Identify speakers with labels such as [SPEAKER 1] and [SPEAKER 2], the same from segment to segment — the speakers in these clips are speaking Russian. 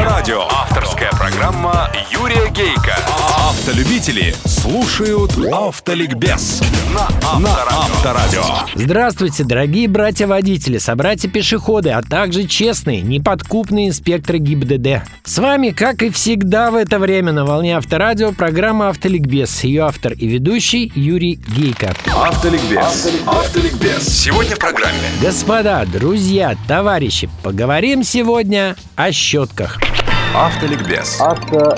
[SPEAKER 1] Авторадио. Авторская программа Юрия Гейка. Автолюбители слушают Автоликбез на Авторадио.
[SPEAKER 2] Здравствуйте, дорогие братья-водители, собратья-пешеходы, а также честные, неподкупные инспекторы ГИБДД. С вами, как и всегда в это время на волне Авторадио, программа «Автоликбез». Ее автор и ведущий Юрий Гейко.
[SPEAKER 1] Автоликбез. Автоликбез. Сегодня в программе.
[SPEAKER 2] Господа, друзья, товарищи, поговорим сегодня о щетках.
[SPEAKER 1] Автоликбез.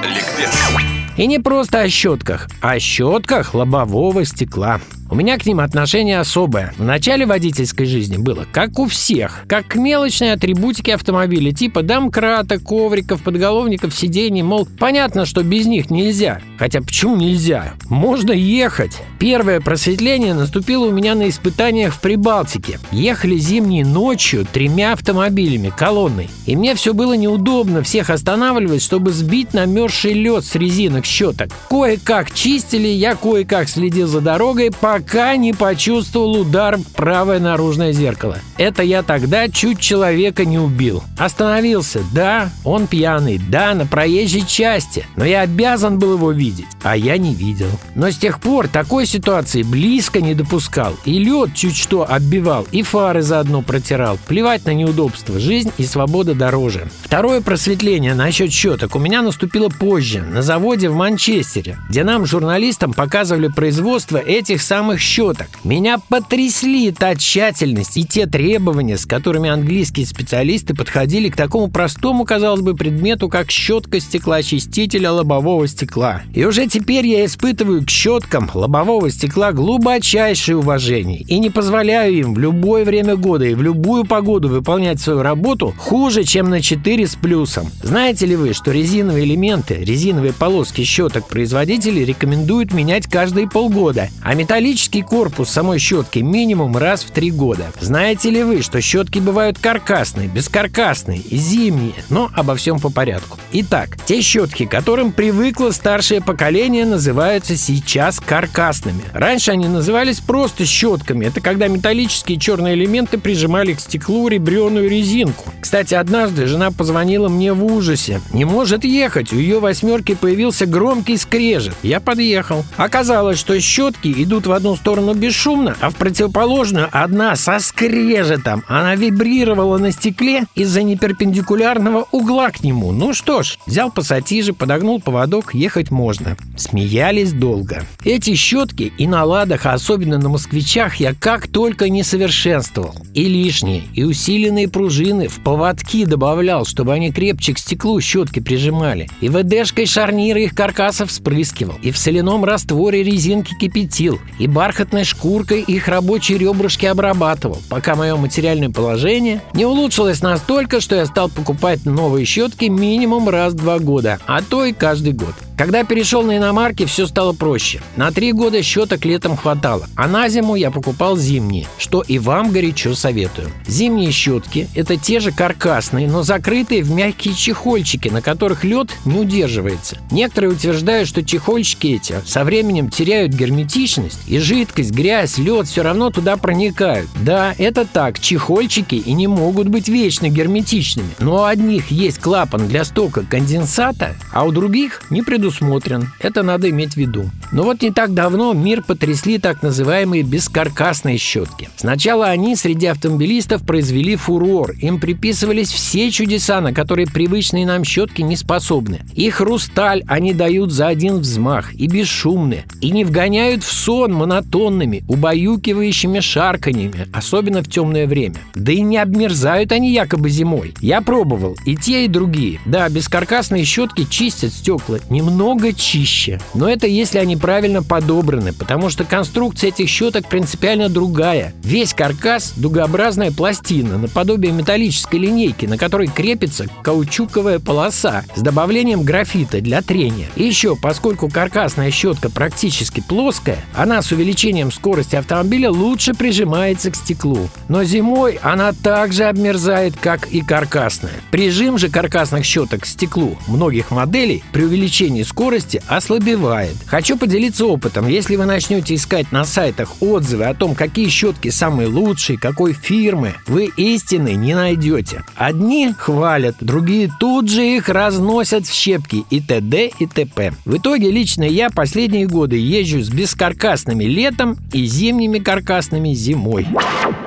[SPEAKER 1] Ликбез.
[SPEAKER 2] И не просто о щетках, а о щетках лобового стекла. У меня к ним отношение особое. В начале водительской жизни было, как у всех, как к мелочной атрибутике автомобиля, типа домкрата, ковриков, подголовников, сидений, мол, понятно, что без них нельзя. Хотя почему нельзя? Можно ехать. Первое просветление наступило у меня на испытаниях в Прибалтике. Ехали зимней ночью тремя автомобилями, колонной. И мне все было неудобно всех останавливать, чтобы сбить намерзший лед с резинок щеток. Кое-как чистили, я кое-как следил за дорогой, пока не почувствовал удар в правое наружное зеркало. Это я тогда чуть человека не убил. Остановился, да, он пьяный, да, на проезжей части, но я обязан был его видеть, а я не видел. Но с тех пор такой ситуации близко не допускал. И лед чуть что оббивал, и фары заодно протирал. Плевать на неудобства, жизнь и свобода дороже. Второе просветление насчет щеток у меня наступило позже, на заводе в Манчестере, где нам, журналистам, показывали производство этих самых щеток. Меня потрясли та тщательность и те требования, с которыми английские специалисты подходили к такому простому, казалось бы, предмету, как щетка стеклоочистителя лобового стекла. И уже теперь я испытываю к щеткам лобового стекла глубочайшее уважение и не позволяю им в любое время года и в любую погоду выполнять свою работу хуже, чем на 4 с плюсом. Знаете ли вы, что резиновые элементы, резиновые полоски щеток производители рекомендуют менять каждые полгода, а металлический корпус самой щетки минимум раз в три года. Знаете ли вы, что щетки бывают каркасные, бескаркасные и зимние, но обо всем по порядку. Итак, те щетки, которым привыкло старшее поколение, называются сейчас каркасными. Раньше они назывались просто щетками. Это когда металлические черные элементы прижимали к стеклу ребреную резинку. Кстати, однажды жена позвонила мне в ужасе. Не может ехать, у ее восьмерки появился громкий скрежет. Я подъехал. Оказалось, что щетки идут в одну сторону бесшумно, а в противоположную одна со скрежетом. Она вибрировала на стекле из-за неперпендикулярного угла к нему. Ну что ж, взял пассатижи, подогнул поводок, ехать можно. Смеялись долго. Эти щетки и на ладах, а особенно на москвичах, я как только не совершенствовал. И лишние, и усиленные пружины в поводки добавлял, чтобы они крепче к стеклу щетки прижимали. И ВДшкой шарниры их каркасов вспрыскивал. И в соляном растворе резинки кипятил. И бархатной шкуркой их рабочие ребрышки обрабатывал, пока мое материальное положение не улучшилось настолько, что я стал покупать новые щетки минимум раз в два года, а то и каждый год. Когда перешел на иномарки, все стало проще. На три года щеток летом хватало, а на зиму я покупал зимние, что и вам горячо советую. Зимние щетки – это те же каркасные, но закрытые в мягкие чехольчики, на которых лед не удерживается. Некоторые утверждают, что чехольчики эти со временем теряют герметичность, и жидкость, грязь, лед все равно туда проникают. Да, это так, чехольчики и не могут быть вечно герметичными, но у одних есть клапан для стока конденсата, а у других не предусмотрен. Это надо иметь в виду. Но вот не так давно мир потрясли так называемые бескаркасные щетки. Сначала они среди автомобилистов произвели фурор. Им приписывались все чудеса, на которые привычные нам щетки не способны. И хрусталь они дают за один взмах, и бесшумны, и не вгоняют в сон монотонными, убаюкивающими шарканьями, особенно в темное время. Да и не обмерзают они якобы зимой. Я пробовал и те, и другие. Да, бескаркасные щетки чистят стекла немного чище. Но это если они правильно подобраны, потому что конструкция этих щеток принципиально другая. Весь каркас – дугообразная пластина, наподобие металлической линейки, на которой крепится каучуковая полоса с добавлением графита для трения. И еще, поскольку каркасная щетка практически плоская, она с увеличением скорости автомобиля лучше прижимается к стеклу. Но зимой она также обмерзает, как и каркасная. Прижим же каркасных щеток к стеклу многих моделей при увеличении снижении скорости ослабевает. Хочу поделиться опытом. Если вы начнете искать на сайтах отзывы о том, какие щетки самые лучшие, какой фирмы, вы истины не найдете. Одни хвалят, другие тут же их разносят в щепки и т.д. и т.п. В итоге лично я последние годы езжу с бескаркасными летом и зимними каркасными зимой.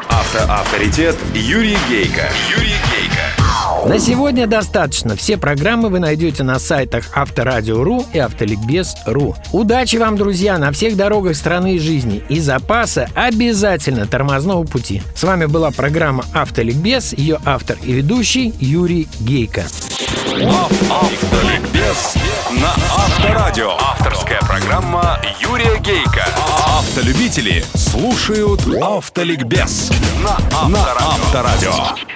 [SPEAKER 1] Автоавторитет Юрий Гейко. Юрий.
[SPEAKER 2] На сегодня достаточно. Все программы вы найдете на сайтах Авторадио.ру и Автоликбез.ру. Удачи вам, друзья, на всех дорогах страны и жизни. И запаса обязательно тормозного пути. С вами была программа Автоликбез, ее автор и ведущий Юрий Гейко.
[SPEAKER 1] Автоликбез на Авторадио. Авторская программа Юрия Гейка. Автолюбители слушают Автоликбез на Авторадио.